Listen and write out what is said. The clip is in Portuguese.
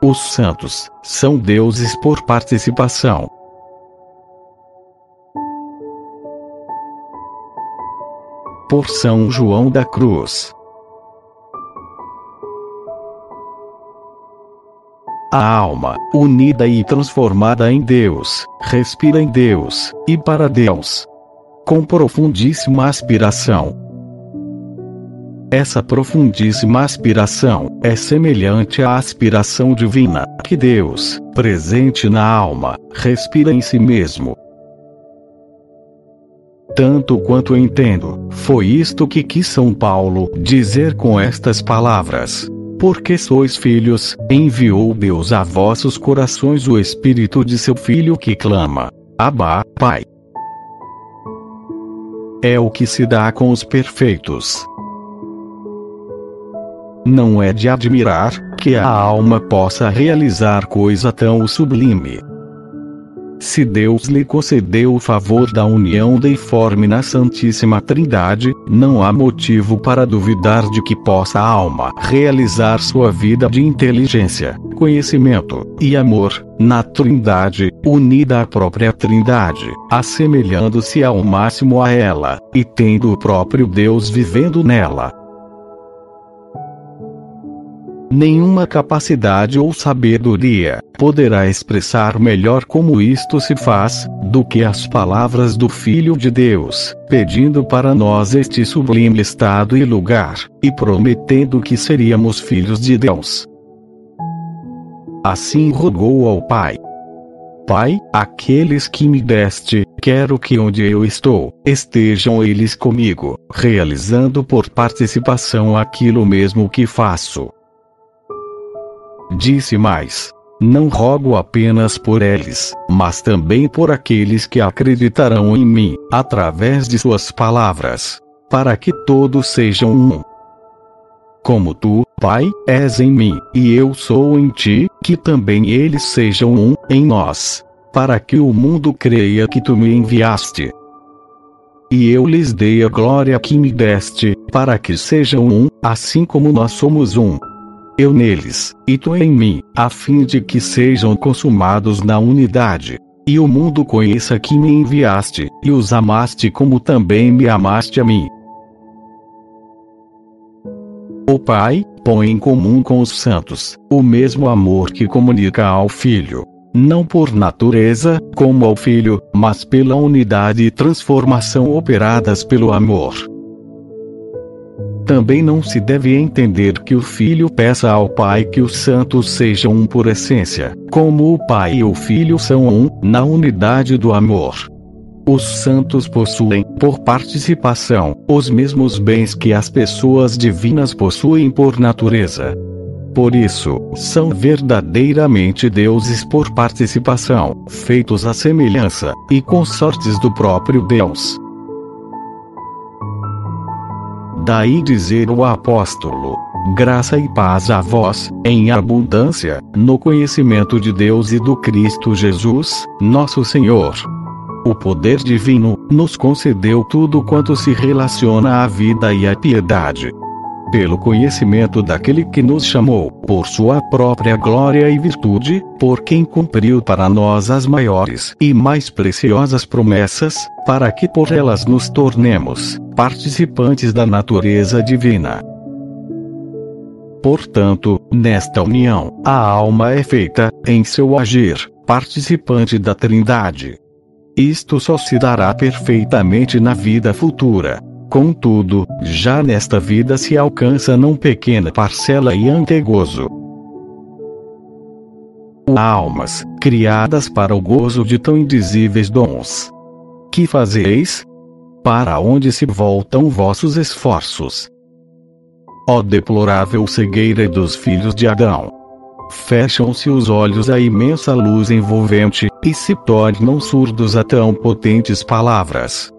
Os santos são deuses por participação. Por São João da Cruz. A alma, unida e transformada em Deus, respira em Deus, e para Deus. Com profundíssima aspiração, essa profundíssima aspiração é semelhante à aspiração divina, que Deus, presente na alma, respira em si mesmo. Tanto quanto entendo, foi isto que quis São Paulo dizer com estas palavras. Porque sois filhos, enviou Deus a vossos corações o Espírito de seu Filho que clama: Abba, Pai. É o que se dá com os perfeitos. Não é de admirar que a alma possa realizar coisa tão sublime. Se Deus lhe concedeu o favor da união deiforme na Santíssima Trindade, não há motivo para duvidar de que possa a alma realizar sua vida de inteligência, conhecimento e amor na Trindade, unida à própria Trindade, assemelhando-se ao máximo a ela, e tendo o próprio Deus vivendo nela. Nenhuma capacidade ou sabedoria poderá expressar melhor como isto se faz, do que as palavras do Filho de Deus, pedindo para nós este sublime estado e lugar, e prometendo que seríamos filhos de Deus. Assim rogou ao Pai. Pai, aqueles que me deste, quero que onde eu estou, estejam eles comigo, realizando por participação aquilo mesmo que faço. Disse mais: Não rogo apenas por eles, mas também por aqueles que acreditarão em mim, através de suas palavras, para que todos sejam um. Como tu, Pai, és em mim, e eu sou em ti, que também eles sejam um em nós, para que o mundo creia que tu me enviaste. E eu lhes dei a glória que me deste, para que sejam um, assim como nós somos um eu neles, e tu em mim, a fim de que sejam consumados na unidade. E o mundo conheça que me enviaste, e os amaste como também me amaste a mim. O Pai, põe em comum com os santos, o mesmo amor que comunica ao Filho. Não por natureza, como ao Filho, mas pela unidade e transformação operadas pelo amor. Também não se deve entender que o Filho peça ao Pai que os santos sejam um por essência, como o Pai e o Filho são um, na unidade do amor. Os santos possuem, por participação, os mesmos bens que as pessoas divinas possuem por natureza. Por isso, são verdadeiramente deuses por participação, feitos à semelhança e consortes do próprio Deus. Daí dizer o apóstolo: Graça e paz a vós, em abundância, no conhecimento de Deus e do Cristo Jesus, nosso Senhor. O poder divino nos concedeu tudo quanto se relaciona à vida e à piedade pelo conhecimento daquele que nos chamou, por sua própria glória e virtude, por quem cumpriu para nós as maiores e mais preciosas promessas, para que por elas nos tornemos participantes da natureza divina. Portanto, nesta união, a alma é feita, em seu agir, participante da Trindade. Isto só se dará perfeitamente na vida futura. Contudo, já nesta vida se alcança não pequena parcela e antegozo. Almas, criadas para o gozo de tão indizíveis dons. Que fazeis? Para onde se voltam vossos esforços? Ó deplorável cegueira dos filhos de Adão! Fecham-se os olhos à imensa luz envolvente, e se tornam surdos a tão potentes palavras.